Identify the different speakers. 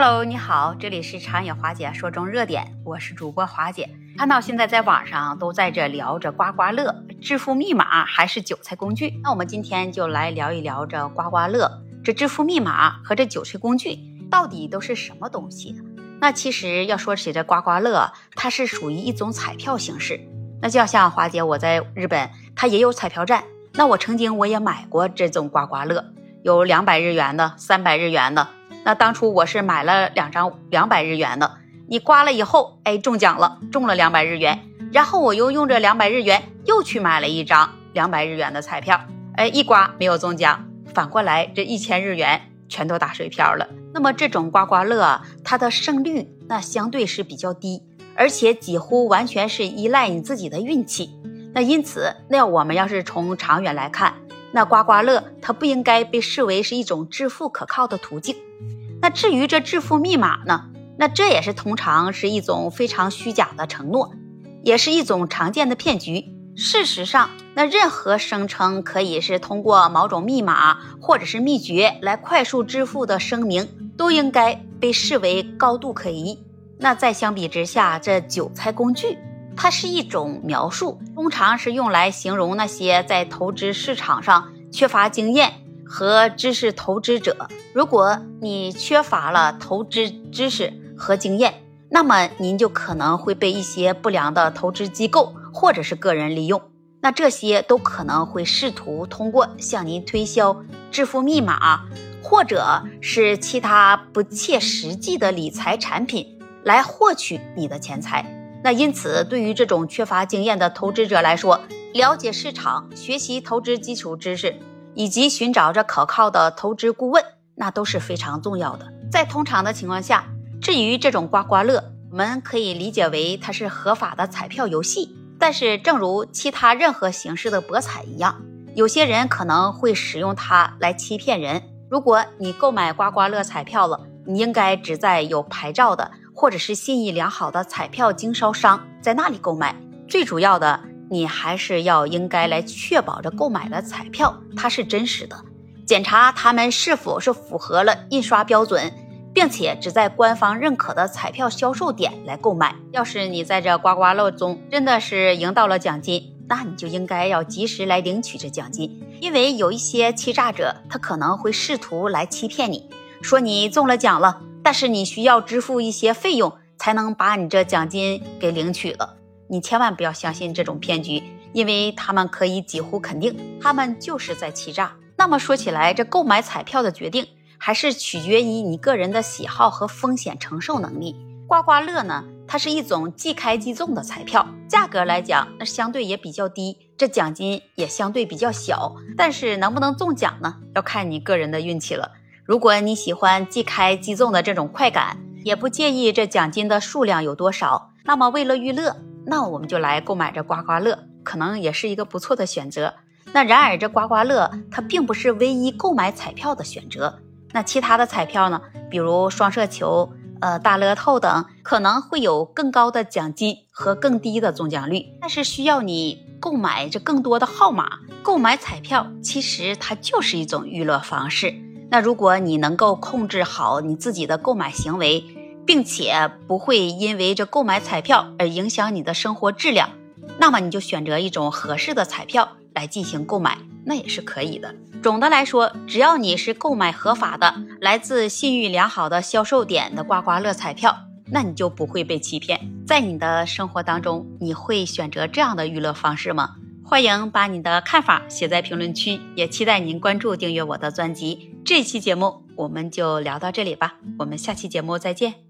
Speaker 1: Hello，你好，这里是长野华姐说中热点，我是主播华姐。看到现在在网上都在这聊着刮刮乐，支付密码还是韭菜工具？那我们今天就来聊一聊这刮刮乐，这支付密码和这韭菜工具到底都是什么东西？那其实要说起这刮刮乐，它是属于一种彩票形式。那就像华姐我在日本，它也有彩票站。那我曾经我也买过这种刮刮乐，有两百日元的，三百日元的。那当初我是买了两张两百日元的，你刮了以后，哎，中奖了，中了两百日元，然后我又用这两百日元又去买了一张两百日元的彩票，哎，一刮没有中奖，反过来这一千日元全都打水漂了。那么这种刮刮乐，它的胜率那相对是比较低，而且几乎完全是依赖你自己的运气。那因此，那我们要是从长远来看，那刮刮乐它不应该被视为是一种致富可靠的途径。那至于这致富密码呢？那这也是通常是一种非常虚假的承诺，也是一种常见的骗局。事实上，那任何声称可以是通过某种密码或者是秘诀来快速致富的声明，都应该被视为高度可疑。那再相比之下，这韭菜工具，它是一种描述，通常是用来形容那些在投资市场上缺乏经验。和知识投资者，如果你缺乏了投资知识和经验，那么您就可能会被一些不良的投资机构或者是个人利用。那这些都可能会试图通过向您推销致富密码，或者是其他不切实际的理财产品来获取你的钱财。那因此，对于这种缺乏经验的投资者来说，了解市场、学习投资基础知识。以及寻找着可靠的投资顾问，那都是非常重要的。在通常的情况下，至于这种刮刮乐，我们可以理解为它是合法的彩票游戏。但是，正如其他任何形式的博彩一样，有些人可能会使用它来欺骗人。如果你购买刮刮乐彩票了，你应该只在有牌照的或者是信誉良好的彩票经销商在那里购买。最主要的。你还是要应该来确保着购买的彩票它是真实的，检查他们是否是符合了印刷标准，并且只在官方认可的彩票销售点来购买。要是你在这刮刮乐中真的是赢到了奖金，那你就应该要及时来领取这奖金，因为有一些欺诈者他可能会试图来欺骗你，说你中了奖了，但是你需要支付一些费用才能把你这奖金给领取了。你千万不要相信这种骗局，因为他们可以几乎肯定，他们就是在欺诈。那么说起来，这购买彩票的决定还是取决于你个人的喜好和风险承受能力。刮刮乐呢，它是一种即开即中的彩票，价格来讲，那相对也比较低，这奖金也相对比较小。但是能不能中奖呢，要看你个人的运气了。如果你喜欢即开即中的这种快感，也不介意这奖金的数量有多少，那么为了娱乐。那我们就来购买这刮刮乐，可能也是一个不错的选择。那然而，这刮刮乐它并不是唯一购买彩票的选择。那其他的彩票呢？比如双色球、呃大乐透等，可能会有更高的奖金和更低的中奖率，但是需要你购买这更多的号码。购买彩票其实它就是一种娱乐方式。那如果你能够控制好你自己的购买行为，并且不会因为这购买彩票而影响你的生活质量，那么你就选择一种合适的彩票来进行购买，那也是可以的。总的来说，只要你是购买合法的、来自信誉良好的销售点的刮刮乐彩票，那你就不会被欺骗。在你的生活当中，你会选择这样的娱乐方式吗？欢迎把你的看法写在评论区，也期待您关注订阅我的专辑。这期节目我们就聊到这里吧，我们下期节目再见。